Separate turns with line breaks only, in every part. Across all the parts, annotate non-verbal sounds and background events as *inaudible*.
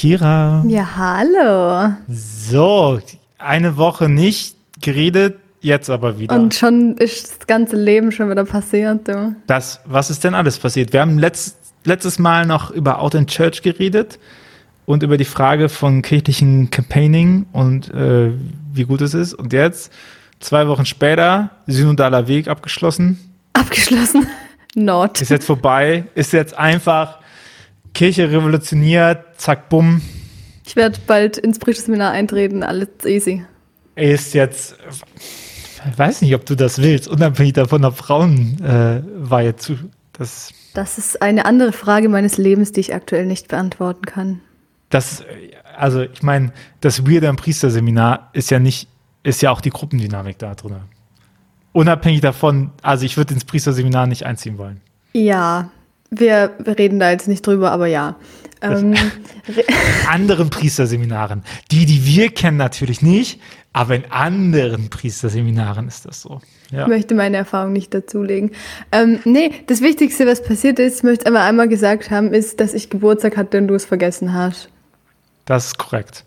Kira.
Ja, hallo.
So, eine Woche nicht geredet, jetzt aber wieder.
Und schon ist das ganze Leben schon wieder passiert, du.
Das, was ist denn alles passiert? Wir haben letzt, letztes Mal noch über Out in Church geredet und über die Frage von kirchlichen Campaigning und äh, wie gut es ist. Und jetzt, zwei Wochen später, synodaler Weg abgeschlossen.
Abgeschlossen? *laughs* Not.
Ist jetzt vorbei, ist jetzt einfach Kirche revolutioniert, zack, bumm.
Ich werde bald ins Priesterseminar eintreten, alles easy.
Ist jetzt, ich weiß nicht, ob du das willst, unabhängig davon, ob Frauen äh, zu. Das,
Das ist eine andere Frage meines Lebens, die ich aktuell nicht beantworten kann.
das, also ich meine, das Weirde am Priesterseminar ist ja nicht, ist ja auch die Gruppendynamik da drin. Unabhängig davon, also ich würde ins Priesterseminar nicht einziehen wollen.
Ja, wir reden da jetzt nicht drüber, aber ja. Ähm, *laughs* re-
anderen Priesterseminaren. Die, die wir kennen, natürlich nicht, aber in anderen Priesterseminaren ist das so. Ja.
Ich möchte meine Erfahrung nicht dazulegen. Ähm, nee, das Wichtigste, was passiert ist, ich möchte aber einmal gesagt haben, ist, dass ich Geburtstag hatte und du es vergessen hast.
Das ist korrekt.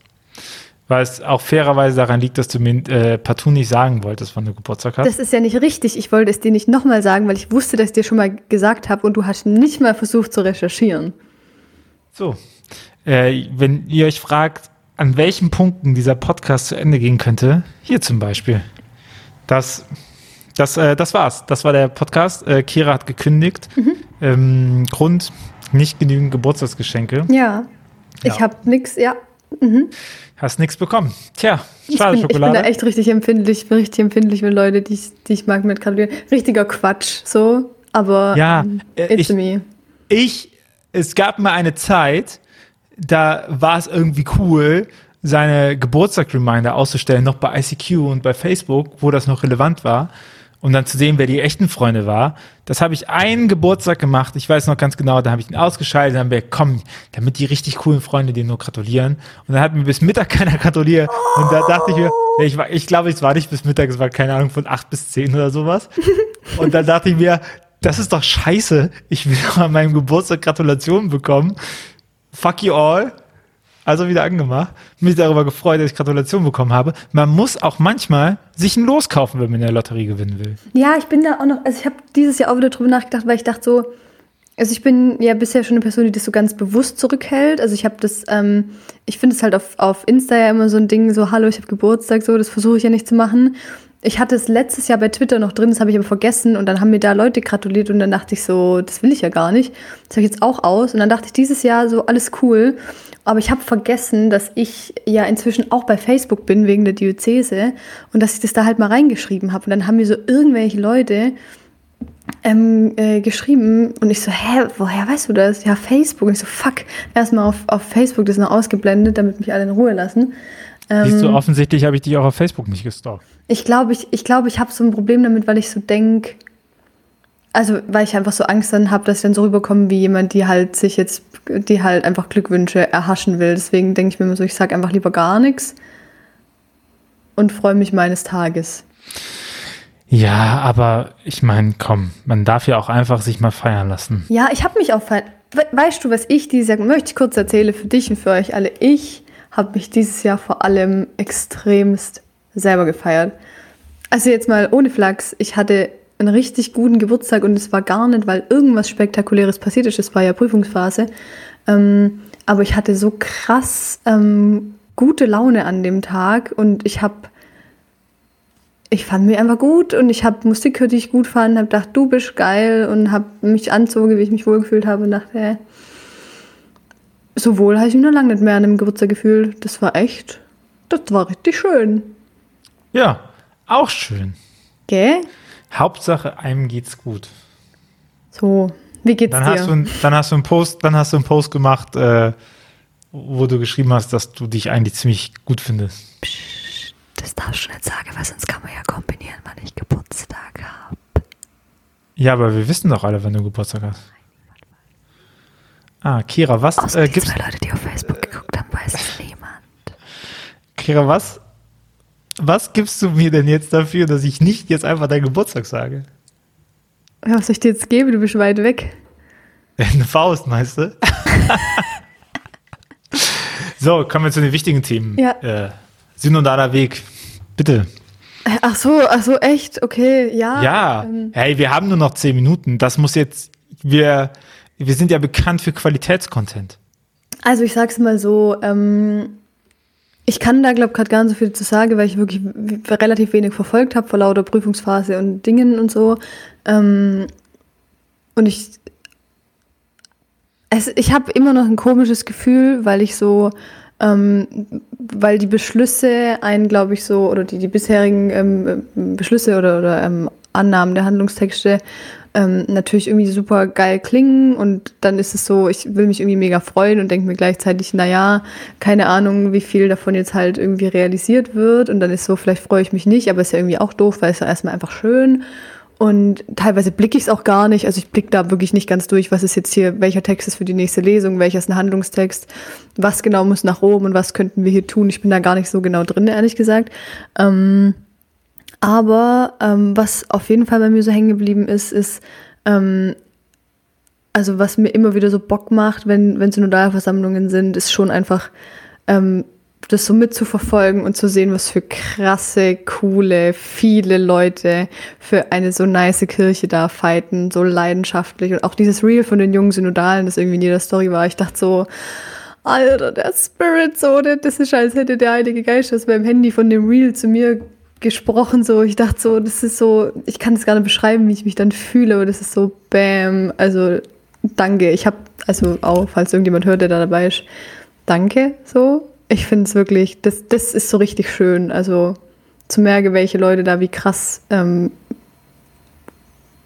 Weil es auch fairerweise daran liegt, dass du mir äh, partout nicht sagen wolltest, wann du Geburtstag hast.
Das ist ja nicht richtig. Ich wollte es dir nicht nochmal sagen, weil ich wusste, dass ich dir schon mal gesagt habe und du hast nicht mal versucht zu recherchieren.
So. Äh, wenn ihr euch fragt, an welchen Punkten dieser Podcast zu Ende gehen könnte, hier zum Beispiel. Das, das, äh, das war's. Das war der Podcast. Äh, Kira hat gekündigt. Ähm, Grund, nicht genügend Geburtstagsgeschenke.
Ja. Ich
Ja.
habe nix, ja.
Hast nichts bekommen. Tja,
Ich
schade
bin, ich bin
Schokolade.
da echt richtig empfindlich. Ich bin richtig empfindlich, wenn Leute, die ich, die ich mag, mit gratulieren. Richtiger Quatsch, so. Aber
Ja,
ähm,
äh,
it's
ich-
me.
ich, es gab mal eine Zeit, da war es irgendwie cool, seine Geburtstag-Reminder auszustellen, noch bei ICQ und bei Facebook, wo das noch relevant war. Und dann zu sehen, wer die echten Freunde war. Das habe ich einen Geburtstag gemacht. Ich weiß noch ganz genau, da habe ich ihn ausgeschaltet. Dann haben wir, komm, damit die richtig coolen Freunde dir nur gratulieren. Und dann hat mir bis Mittag keiner gratuliert. Und da dachte ich mir, ich, war, ich glaube, es war nicht bis Mittag, es war keine Ahnung, von acht bis zehn oder sowas. *laughs* Und dann dachte ich mir, das ist doch scheiße. Ich will doch an meinem Geburtstag Gratulationen bekommen. Fuck you all. Also wieder angemacht. Mich darüber gefreut, dass ich Gratulationen bekommen habe. Man muss auch manchmal sich ein Los kaufen, wenn man in der Lotterie gewinnen will.
Ja, ich bin da auch noch, also ich habe dieses Jahr auch wieder drüber nachgedacht, weil ich dachte so, also ich bin ja bisher schon eine Person, die das so ganz bewusst zurückhält. Also ich habe das, ähm, ich finde es halt auf, auf Insta ja immer so ein Ding, so hallo, ich habe Geburtstag, so, das versuche ich ja nicht zu machen. Ich hatte es letztes Jahr bei Twitter noch drin, das habe ich aber vergessen und dann haben mir da Leute gratuliert und dann dachte ich so, das will ich ja gar nicht. Das habe ich jetzt auch aus und dann dachte ich dieses Jahr so, alles cool. Aber ich habe vergessen, dass ich ja inzwischen auch bei Facebook bin wegen der Diözese und dass ich das da halt mal reingeschrieben habe. Und dann haben mir so irgendwelche Leute ähm, äh, geschrieben und ich so, hä, woher weißt du das? Ja, Facebook. Und ich so, fuck, erstmal auf, auf Facebook das noch ausgeblendet, damit mich alle in Ruhe lassen.
Siehst du,
Ähm,
offensichtlich habe ich dich auch auf Facebook nicht gestalkt.
ich glaube, ich, ich, glaub, ich habe so ein Problem damit, weil ich so denk, also weil ich einfach so Angst dann habe, dass ich dann so rüberkomme wie jemand, die halt sich jetzt, die halt einfach Glückwünsche erhaschen will. Deswegen denke ich mir immer so, ich sage einfach lieber gar nichts und freue mich meines Tages.
Ja, aber ich meine, komm, man darf ja auch einfach sich mal feiern lassen.
Ja, ich habe mich auch fe- We Weißt du, was ich dieses Jahr, möchte ich kurz erzählen für dich und für euch alle. Ich habe mich dieses Jahr vor allem extremst selber gefeiert. Also jetzt mal ohne Flachs, ich hatte einen richtig guten Geburtstag und es war gar nicht, weil irgendwas Spektakuläres passiert ist. Es war ja Prüfungsphase. Ähm, aber ich hatte so krass ähm, gute Laune an dem Tag und ich habe ich fand mich einfach gut und ich habe Musik gehört, die ich gut fand, habe gedacht, du bist geil und habe mich anzogen, wie ich mich wohlgefühlt habe und dachte, äh, so wohl habe ich mich noch lange nicht mehr an einem Geburtstag gefühlt. Das war echt, das war richtig schön.
Ja, auch schön.
Gell?
Hauptsache, einem geht's gut.
So, wie geht's
Dann
dir?
hast, du, dann hast du einen Post, dann hast du einen Post gemacht, äh, wo du geschrieben hast, dass du dich eigentlich ziemlich gut findest.
das darfst du nicht sagen, weil sonst kann man ja kombinieren, wann ich Geburtstag habe.
Ja, aber wir wissen doch alle, wenn du Geburtstag hast. Ah, Kira, was äh, gibt's?
Leute, die auf Facebook geguckt haben, weiß es niemand.
Kira, was? Was gibst du mir denn jetzt dafür, dass ich nicht jetzt einfach deinen Geburtstag sage?
Ja, was soll ich dir jetzt geben? Du bist weit weg. *laughs*
Eine Faust, meinst du? *laughs* So, kommen wir zu den wichtigen Themen.
Ja.
Äh, synodaler Weg. Bitte.
Ach so, ach so, echt? Okay, ja.
Ja.
ähm,
Hey, wir haben nur noch zehn Minuten. Das muss jetzt, wir, wir sind ja bekannt für Qualitätscontent.
Also ich sag's mal so, ähm, ich kann da, glaube gerade gar nicht so viel zu sagen, weil ich wirklich relativ wenig verfolgt habe vor lauter Prüfungsphase und Dingen und so. Ähm, und ich, es, ich habe immer noch ein komisches Gefühl, weil ich so, ähm, weil die Beschlüsse einen, glaube ich, so, oder die, die bisherigen ähm, Beschlüsse oder, oder ähm, Annahmen der Handlungstexte ähm, natürlich irgendwie super geil klingen und dann ist es so, ich will mich irgendwie mega freuen und denke mir gleichzeitig, naja, keine Ahnung, wie viel davon jetzt halt irgendwie realisiert wird und dann ist so, vielleicht freue ich mich nicht, aber ist ja irgendwie auch doof, weil es ja erstmal einfach schön und teilweise blicke ich es auch gar nicht, also ich blicke da wirklich nicht ganz durch, was ist jetzt hier, welcher Text ist für die nächste Lesung, welcher ist ein Handlungstext, was genau muss nach oben und was könnten wir hier tun, ich bin da gar nicht so genau drin, ehrlich gesagt. Ähm, aber ähm, was auf jeden Fall bei mir so hängen geblieben ist, ist, ähm, also was mir immer wieder so Bock macht, wenn, wenn Synodalversammlungen sind, ist schon einfach ähm, das so mitzuverfolgen und zu sehen, was für krasse, coole, viele Leute für eine so nice Kirche da fighten, so leidenschaftlich. Und auch dieses Reel von den jungen Synodalen, das irgendwie in jeder Story war, ich dachte so, Alter, der Spirit so, das ist, als hätte der Heilige Geist das beim Handy von dem Reel zu mir gesprochen, so. Ich dachte so, das ist so, ich kann es gar nicht beschreiben, wie ich mich dann fühle, aber das ist so, bam, also, danke. Ich habe, also auch, falls irgendjemand hört, der da dabei ist, danke, so. Ich finde es wirklich, das, das ist so richtig schön, also, zu merken, welche Leute da wie krass ähm,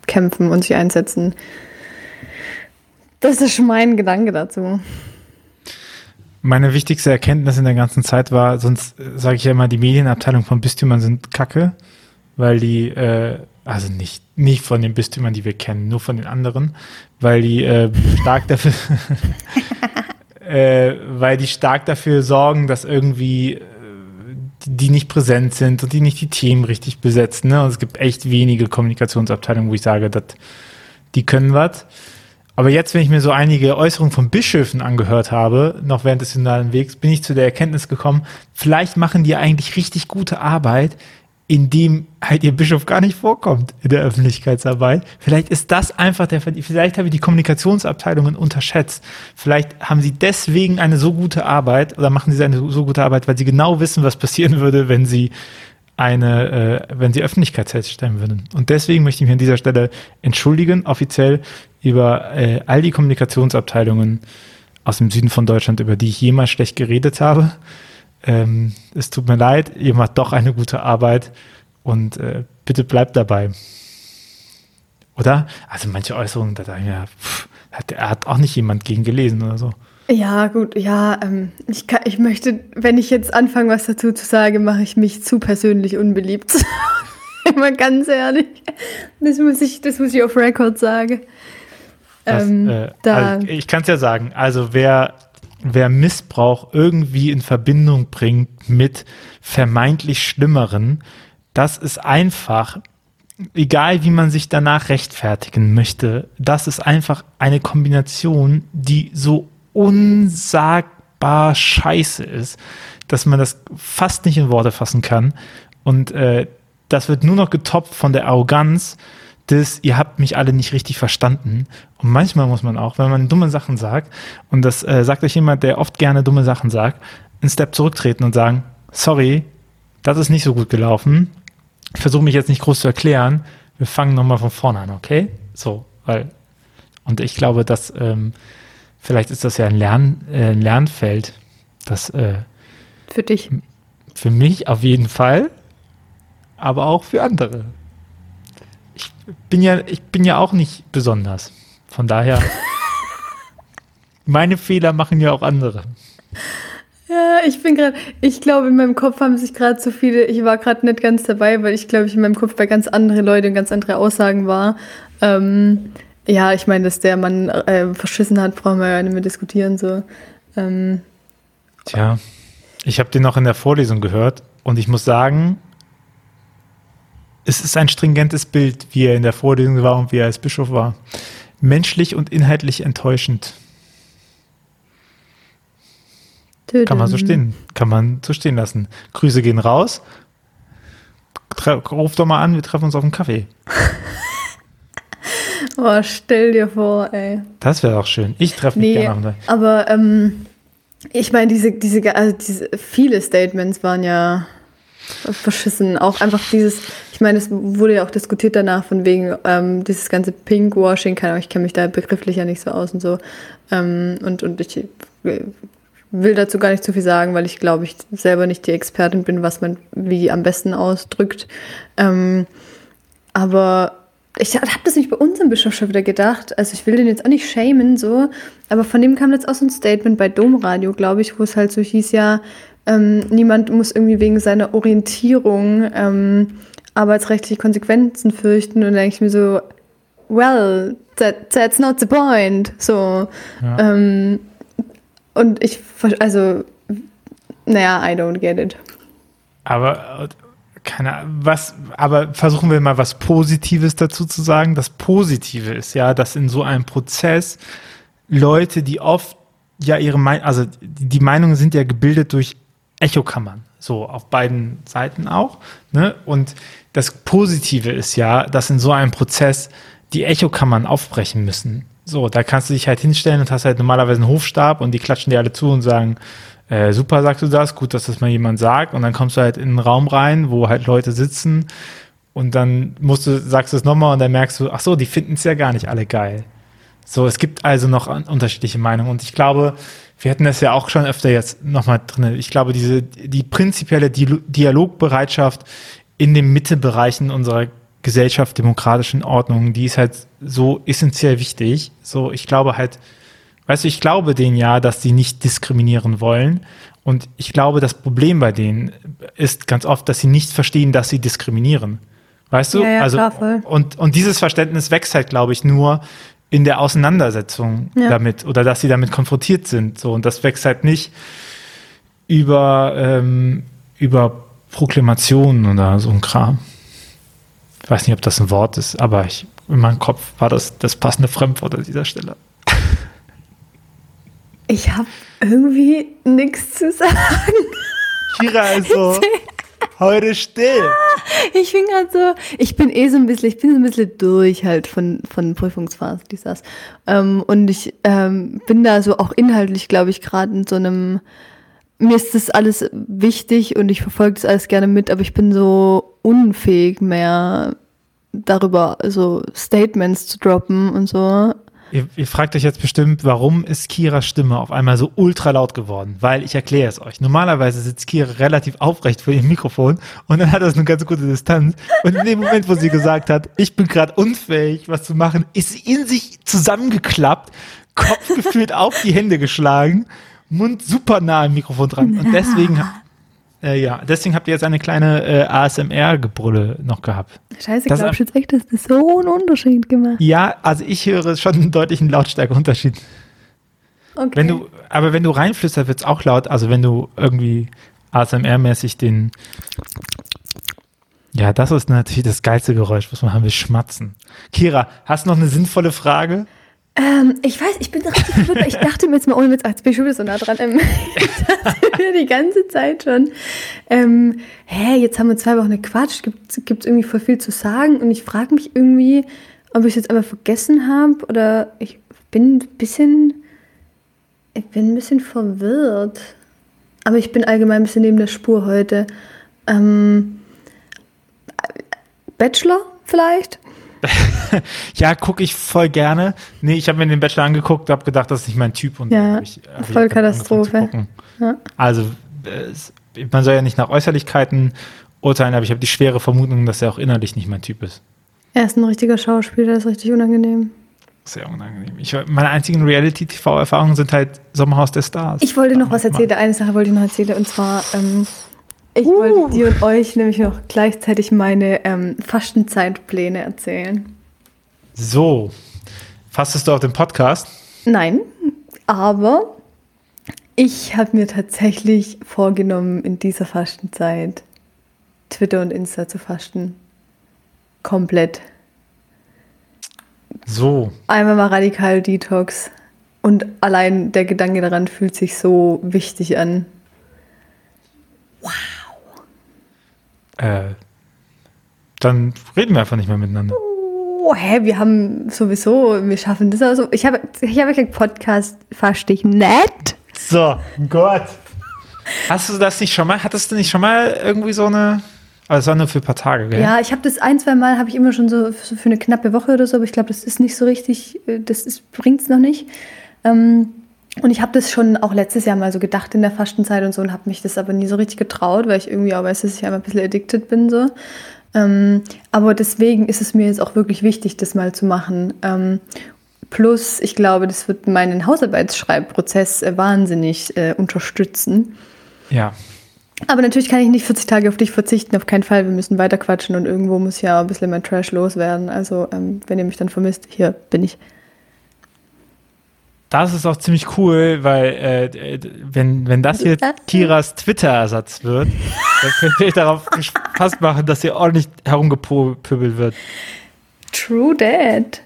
kämpfen und sich einsetzen. Das ist mein Gedanke dazu.
Meine wichtigste Erkenntnis in der ganzen Zeit war, sonst sage ich ja immer, die Medienabteilung von Bistümern sind kacke, weil die, äh, also nicht, nicht von den Bistümern, die wir kennen, nur von den anderen, weil die äh, stark dafür, *laughs* äh, weil die stark dafür sorgen, dass irgendwie äh, die nicht präsent sind und die nicht die Themen richtig besetzen. Ne? Und es gibt echt wenige Kommunikationsabteilungen, wo ich sage, dass die können was. Aber jetzt, wenn ich mir so einige Äußerungen von Bischöfen angehört habe, noch während des synodalen Wegs, bin ich zu der Erkenntnis gekommen, vielleicht machen die eigentlich richtig gute Arbeit, indem halt ihr Bischof gar nicht vorkommt in der Öffentlichkeitsarbeit. Vielleicht ist das einfach der, vielleicht habe ich die Kommunikationsabteilungen unterschätzt. Vielleicht haben sie deswegen eine so gute Arbeit oder machen sie eine so gute Arbeit, weil sie genau wissen, was passieren würde, wenn sie eine, äh, wenn sie Öffentlichkeit stellen würden. Und deswegen möchte ich mich an dieser Stelle entschuldigen, offiziell über äh, all die Kommunikationsabteilungen aus dem Süden von Deutschland, über die ich jemals schlecht geredet habe. Ähm, es tut mir leid, ihr macht doch eine gute Arbeit und äh, bitte bleibt dabei. Oder? Also manche Äußerungen, da dachte ich mir, pff, hat, er hat auch nicht jemand gegen gelesen oder so.
Ja, gut, ja, ähm, ich, kann, ich möchte, wenn ich jetzt anfange, was dazu zu sagen, mache ich mich zu persönlich unbeliebt. *laughs* Immer ganz ehrlich. Das muss ich, das muss ich auf Record sagen.
Das,
Ähm,
äh,
da,
also ich kann es ja sagen. Also wer, wer Missbrauch irgendwie in Verbindung bringt mit vermeintlich Schlimmeren, das ist einfach, egal wie man sich danach rechtfertigen möchte, das ist einfach eine Kombination, die so unsagbar scheiße ist, dass man das fast nicht in Worte fassen kann. Und äh, das wird nur noch getoppt von der Arroganz, des, ihr habt mich alle nicht richtig verstanden. Und manchmal muss man auch, wenn man dumme Sachen sagt, und das äh, sagt euch jemand, der oft gerne dumme Sachen sagt, einen Step zurücktreten und sagen, sorry, das ist nicht so gut gelaufen. Ich versuche mich jetzt nicht groß zu erklären. Wir fangen nochmal von vorne an, okay? So, weil, und ich glaube, dass ähm, vielleicht ist das ja ein, Lern, äh, ein Lernfeld, das äh,
für dich.
für mich auf jeden Fall, aber auch für andere. Ich bin ja, ich bin ja auch nicht besonders. Von daher, *laughs* meine Fehler machen ja auch andere.
Ja, ich bin gerade, ich glaube, in meinem Kopf haben sich gerade so viele, ich war gerade nicht ganz dabei, weil ich glaube, ich in meinem Kopf bei ganz andere Leute und ganz andere Aussagen war. Ähm, ja, ich meine, dass der Mann äh, verschissen hat, brauchen wir ja nicht mehr diskutieren. So. Ähm,
Tja, ich habe den noch in der Vorlesung gehört und ich muss sagen, es ist ein stringentes Bild, wie er in der Vorlesung war und wie er als Bischof war. Menschlich und inhaltlich enttäuschend. Kann man so stehen, kann man so stehen lassen. Grüße gehen raus. Ruf doch mal an, wir treffen uns auf einen Kaffee. *laughs*
Oh, stell dir vor, ey.
Das wäre auch schön. Ich treffe mich
Nee,
gerne auf
aber ähm, ich meine, diese, diese, also diese, viele Statements waren ja verschissen. Auch einfach dieses, ich meine, es wurde ja auch diskutiert danach von wegen ähm, dieses ganze Pinkwashing, keine Ahnung, ich kenne mich da begrifflich ja nicht so aus und so. Ähm, und, und ich will dazu gar nicht zu viel sagen, weil ich glaube, ich selber nicht die Expertin bin, was man wie am besten ausdrückt. Ähm, aber ich habe das nicht bei uns im Bischof schon wieder gedacht. Also ich will den jetzt auch nicht shamen, so. Aber von dem kam jetzt auch so ein Statement bei Domradio, glaube ich, wo es halt so hieß, ja, ähm, niemand muss irgendwie wegen seiner Orientierung ähm, arbeitsrechtliche Konsequenzen fürchten. Und dann denke ich mir so, well, that, that's not the point. So.
Ja.
Ähm, und ich, also, naja, I don't get it.
Aber keine Ahnung, was, aber versuchen wir mal was Positives dazu zu sagen. Das Positive ist ja, dass in so einem Prozess Leute, die oft ja ihre Meinung, also die Meinungen sind ja gebildet durch Echokammern, so auf beiden Seiten auch. Ne? Und das Positive ist ja, dass in so einem Prozess die Echokammern aufbrechen müssen. So, da kannst du dich halt hinstellen und hast halt normalerweise einen Hofstab und die klatschen dir alle zu und sagen, äh, super sagst du das, gut, dass das mal jemand sagt. Und dann kommst du halt in einen Raum rein, wo halt Leute sitzen und dann musst du, sagst du es nochmal und dann merkst du, ach so, die finden es ja gar nicht alle geil. So, es gibt also noch unterschiedliche Meinungen und ich glaube, wir hatten das ja auch schon öfter jetzt nochmal drin. Ich glaube, diese, die prinzipielle Di- Dialogbereitschaft in den Mittebereichen unserer Gesellschaft, demokratischen Ordnung, die ist halt so essentiell wichtig. So, ich glaube halt, weißt du, ich glaube denen ja, dass sie nicht diskriminieren wollen. Und ich glaube, das Problem bei denen ist ganz oft, dass sie nicht verstehen, dass sie diskriminieren. Weißt du?
Ja, ja,
also,
klar,
und, und dieses Verständnis wächst halt, glaube ich, nur in der Auseinandersetzung
Ja.
damit oder dass sie damit konfrontiert sind. So, und das wächst halt nicht über, ähm, über Proklamationen oder so ein Kram. Ich weiß nicht, ob das ein Wort ist, aber ich, in meinem Kopf war das das passende Fremdwort an dieser Stelle.
Ich habe irgendwie nichts zu sagen.
Kira ist so heute still.
Ich bin gerade so, ich bin eh so ein bisschen, ich bin so ein bisschen durch halt von, von Prüfungsphase, dies, das. Ähm, und ich ähm, bin da so auch inhaltlich, glaube ich, gerade in so einem, mir ist das alles wichtig und ich verfolge das alles gerne mit, aber ich bin so unfähig mehr darüber, so Statements zu droppen und so.
Ihr, ihr fragt euch jetzt bestimmt, warum ist Kiras Stimme auf einmal so ultra laut geworden? Weil ich erkläre es euch. Normalerweise sitzt Kira relativ aufrecht vor ihrem Mikrofon und dann hat das eine ganz gute Distanz. Und in dem Moment, wo sie gesagt hat, ich bin gerade unfähig, was zu machen, ist sie in sich zusammengeklappt, Kopf gefühlt auf die Hände geschlagen, Mund super nah am Mikrofon dran. Und deswegen, *laughs* äh, ja, deswegen habt ihr jetzt eine kleine äh, ASMR-Gebrülle noch gehabt.
Scheiße,
Das-
glaubst du jetzt echt, dass das so einen Unterschied gemacht?
Ja, also ich höre schon einen deutlichen Lautstärkeunterschied.
Okay.
Wenn du, aber wenn du reinflüsterst, wird's auch laut. Also wenn du irgendwie ASMR-mäßig den. Ja, das ist natürlich das geilste Geräusch, was man haben will, schmatzen. Kira, hast du noch eine sinnvolle Frage?
Ähm, ich weiß, ich bin richtig verwirrt. Ich dachte mir jetzt mal, ohne Witz, jetzt bin ich schon so nah dran. Ähm, *laughs* die ganze Zeit schon, ähm, hä, jetzt haben wir zwei Wochen gequatscht, gibt es irgendwie voll viel zu sagen und ich frage mich irgendwie, ob ich es jetzt einfach vergessen habe oder ich bin ein bisschen, ich bin ein bisschen verwirrt. Aber ich bin allgemein ein bisschen neben der Spur heute. Ähm, Bachelor vielleicht? *laughs*
Ja, gucke ich voll gerne. Nee, ich habe mir den Bachelor angeguckt, habe gedacht, das ist nicht mein Typ. Und
Ja,
ich,
voll Katastrophe. Ja.
Also, man soll ja nicht nach Äußerlichkeiten urteilen, aber ich habe die schwere Vermutung, dass er auch innerlich nicht mein Typ ist.
Er ist ein richtiger Schauspieler, das ist richtig unangenehm.
Sehr unangenehm. Ich, meine einzigen Reality-TV-Erfahrungen sind halt Sommerhaus der Stars.
Ich wollte noch was erzählen. Eine Sache wollte ich noch erzählen. Und zwar, ähm, ich wollte dir und euch nämlich noch gleichzeitig meine ähm, Fastenzeitpläne erzählen.
So, fastest du auf den Podcast?
Nein, aber ich habe mir tatsächlich vorgenommen, in dieser Fastenzeit Twitter und Insta zu fasten. Komplett.
So,
Einmal mal radikal Detox. Und allein der Gedanke daran fühlt sich so wichtig an.
Äh, dann reden wir einfach nicht mehr miteinander.
Oh, hä, wir haben sowieso, wir schaffen das also. Ich habe ich hab gesagt, Podcast verstehe ich nicht.
So, Gott. Hast du das nicht schon mal, hattest du nicht schon mal irgendwie so eine, aber es war nur für ein paar Tage, gell?
Ja, ich habe das ein, zwei Mal, habe ich immer schon so, so für eine knappe Woche oder so, aber ich glaube, das ist nicht so richtig, äh, das bringt es noch nicht. Ähm, und ich habe das schon auch letztes Jahr mal so gedacht in der Fastenzeit und so und habe mich das aber nie so richtig getraut, weil ich irgendwie auch weiß, dass ich einmal ein bisschen addicted bin so. Ähm, aber deswegen ist es mir jetzt auch wirklich wichtig, das mal zu machen. Ähm, plus, ich glaube, das wird meinen Hausarbeitsschreibprozess äh, wahnsinnig äh, unterstützen.
Ja.
Aber natürlich kann ich nicht 40 Tage auf dich verzichten, auf keinen Fall. Wir müssen weiter quatschen und irgendwo muss ja ein bisschen mein Trash loswerden. Also, ähm, wenn ihr mich dann vermisst, hier bin ich.
Das ist auch ziemlich cool, weil äh, wenn, wenn das hier Kiras Twitter-Ersatz wird, *laughs* dann könnt ihr darauf gefasst machen, dass hier ordentlich herumgepöbelt wird.
True Dad.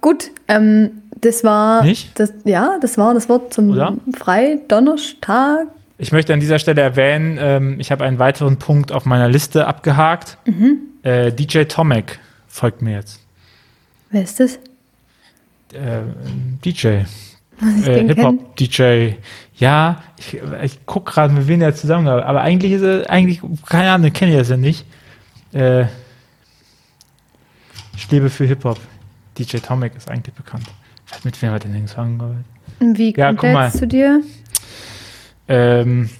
Gut, ähm, das war
Nicht?
Das, ja, das war das Wort zum
Oder?
Freidonnerstag.
Ich möchte an dieser Stelle erwähnen, ähm, ich habe einen weiteren Punkt auf meiner Liste abgehakt. Äh, DJ Tomek folgt mir jetzt.
Wer ist das?
Äh, DJ. Äh? Hip-Hop-DJ. Ja, ich, ich gucke gerade, mit wem der zusammenarbeitet. Aber eigentlich ist er, eigentlich, keine Ahnung, kenne ich das ja nicht. Äh, ich lebe für Hip-Hop. DJ Tomek ist eigentlich bekannt. Mit wem hat er denn zusammengearbeitet?
Wie
Ja,
kommt
guck
der
mal.
jetzt zu dir?
Ähm.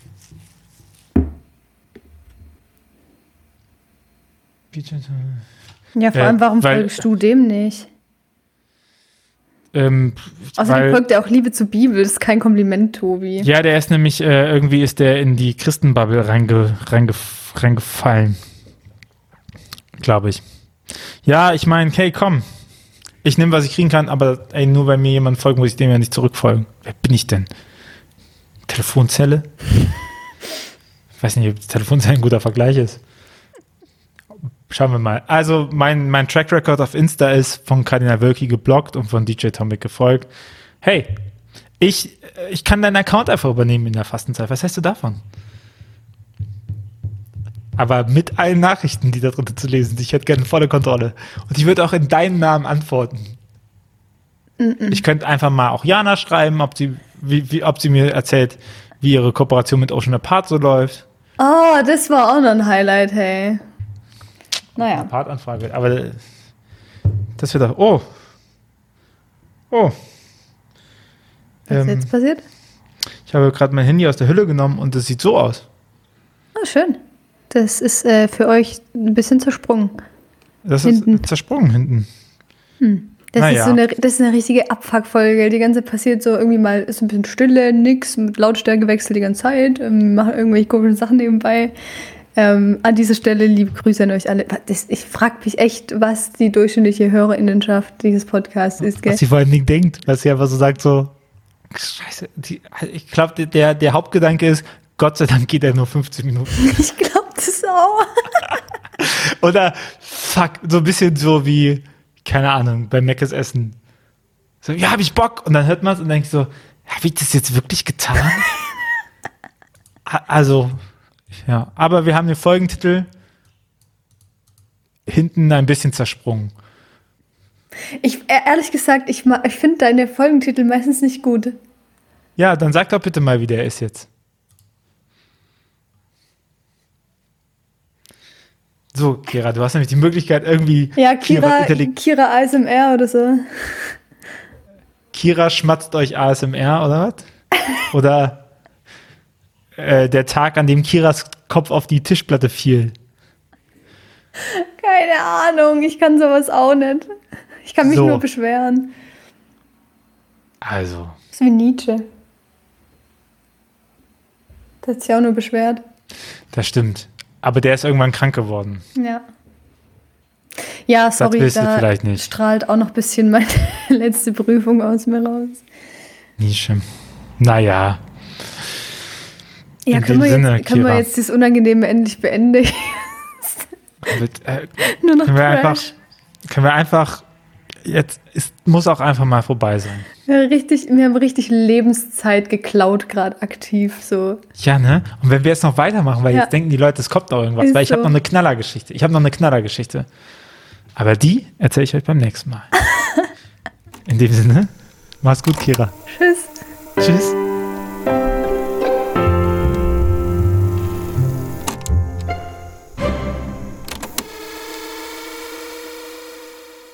Ja, vor
Äh,
allem, warum
weil-
folgst du dem nicht?
Ähm,
Außerdem
weil-
folgt er auch Liebe zur Bibel. Das ist kein Kompliment, Tobi.
Ja, der ist nämlich, äh, irgendwie ist der in die Christenbubble reinge, reinge, reingefallen. Glaube ich. Ja, ich meine, hey, komm. Ich nehme, was ich kriegen kann, aber ey, nur weil mir jemand folgt, muss ich dem ja nicht zurückfolgen. Wer bin ich denn? Telefonzelle? *laughs* Ich weiß nicht, ob Telefonzelle ein guter Vergleich ist. Schauen wir mal. Also, mein, mein Track Record auf Insta ist von Kardinal Wölki geblockt und von DJ Tomic gefolgt. Hey, ich, ich kann deinen Account einfach übernehmen in der Fastenzeit. Was hältst du davon? Aber mit allen Nachrichten, die da drin zu lesen sind. Ich hätte gerne volle Kontrolle. Und ich würde auch in deinen Namen antworten. Ich könnte einfach mal auch Jana schreiben, ob sie, wie, wie, ob sie mir erzählt, wie ihre Kooperation mit Ocean Apart so läuft.
Oh, das war auch noch ein Highlight, hey. Naja.
Partanfrage. Aber das wird doch. Oh. Oh.
Was ist
Ähm,
jetzt passiert?
ich habe gerade mein Handy aus der Hülle genommen und es sieht so aus.
Oh, schön. Das ist äh, für euch ein bisschen zersprungen.
Das
Hinten.
ist zersprungen hinten.
Das,
Na
ist so eine, das ist eine richtige Abfuckfolge. Die ganze passiert so irgendwie mal, ist ein bisschen Stille, nix, mit Lautstärke wechselt die ganze Zeit, ähm, machen irgendwelche komischen Sachen nebenbei. Ähm, an dieser Stelle liebe Grüße an euch alle. Das, ich frage mich echt, was die durchschnittliche Hörerinnenschaft dieses Podcasts ist. Gell?
Was sie vor allen Dingen denkt, was sie einfach so sagt, so, scheiße, die, ich glaube, der, der Hauptgedanke ist, Gott sei Dank geht er nur 50 Minuten. *laughs*
Ich glaube das auch. *laughs*
Oder fuck, so ein bisschen so wie, keine Ahnung, bei Meckes Essen. So, ja, hab ich Bock. Und dann hört man es und denkt so, habe ich das jetzt wirklich getan? *laughs* Also, ja, aber wir haben den Folgentitel hinten ein bisschen zersprungen.
Ich, äh, ehrlich gesagt, ich, ich finde deine Folgentitel meistens nicht gut.
Ja, dann sag doch bitte mal, wie der ist jetzt. So, Kira, du hast nämlich die Möglichkeit, irgendwie
Ja, Kira,
intelligent-
Kira ASMR oder so.
Kira schmatzt euch ASMR oder was? Oder äh, der Tag, an dem Kiras Kopf auf die Tischplatte fiel.
Keine Ahnung, ich kann sowas auch nicht. Ich kann mich
So.
nur beschweren.
Also,
Das ist wie Nietzsche. Der hat sich auch nur beschwert.
das stimmt. Aber der ist irgendwann krank geworden.
Ja. Ja, sorry,
du
da
vielleicht nicht.
strahlt auch noch ein bisschen meine *laughs* letzte Prüfung aus mir raus.
Nische. Naja,
Ja,
In
können, wir
dem Sinne,
jetzt, können wir jetzt das Unangenehme endlich beenden? *laughs*
wird, äh,
nur noch
können, wir einfach, können wir einfach jetzt ist, muss auch einfach mal vorbei sein.
Ja, richtig, wir haben richtig Lebenszeit geklaut, gerade aktiv. So.
Ja, ne? Und wenn wir jetzt noch weitermachen, weil
Ja.
jetzt denken die Leute, es kommt noch irgendwas,
Ist
weil ich habe
so.
noch eine Knallergeschichte. Ich habe noch eine Knallergeschichte. Aber die erzähle ich euch beim nächsten Mal. *laughs* In dem Sinne, mach's gut, Kira.
Tschüss.
Tschüss.